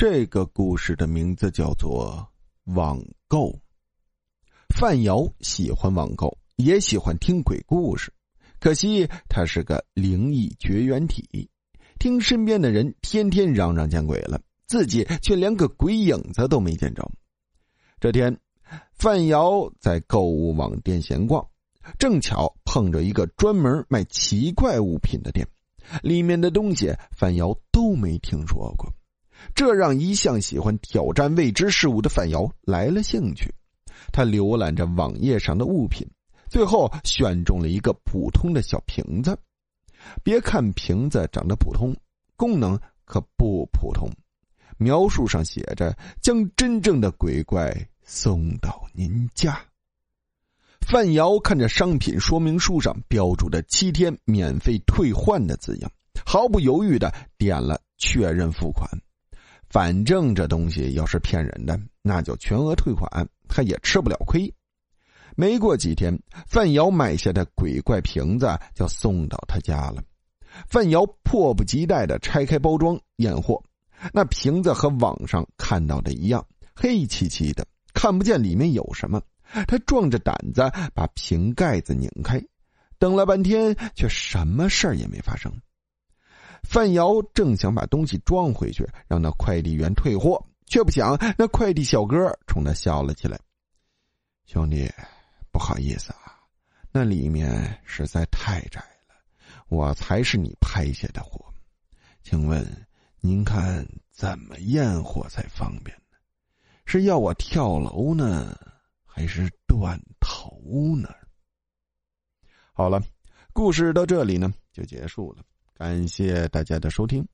这个故事的名字叫做《网购》。范瑶喜欢网购，也喜欢听鬼故事。可惜他是个灵异绝缘体，听身边的人天天嚷嚷见鬼了，自己却连个鬼影子都没见着。这天，范瑶在购物网店闲逛，正巧碰着一个专门卖奇怪物品的店，里面的东西范瑶都没听说过。这让一向喜欢挑战未知事物的范瑶来了兴趣。他浏览着网页上的物品，最后选中了一个普通的小瓶子。别看瓶子长得普通，功能可不普通。描述上写着：“将真正的鬼怪送到您家。”范瑶看着商品说明书上标注的七天免费退换的字样，毫不犹豫的点了确认付款。反正这东西要是骗人的，那就全额退款，他也吃不了亏。没过几天，范瑶买下的鬼怪瓶子就送到他家了。范瑶迫不及待的拆开包装验货，那瓶子和网上看到的一样，黑漆漆的，看不见里面有什么。他壮着胆子把瓶盖子拧开，等了半天，却什么事儿也没发生。范瑶正想把东西装回去，让那快递员退货，却不想那快递小哥冲他笑了起来：“兄弟，不好意思啊，那里面实在太窄了，我才是你拍下的货，请问您看怎么验货才方便呢？是要我跳楼呢，还是断头呢？”好了，故事到这里呢就结束了。感谢大家的收听。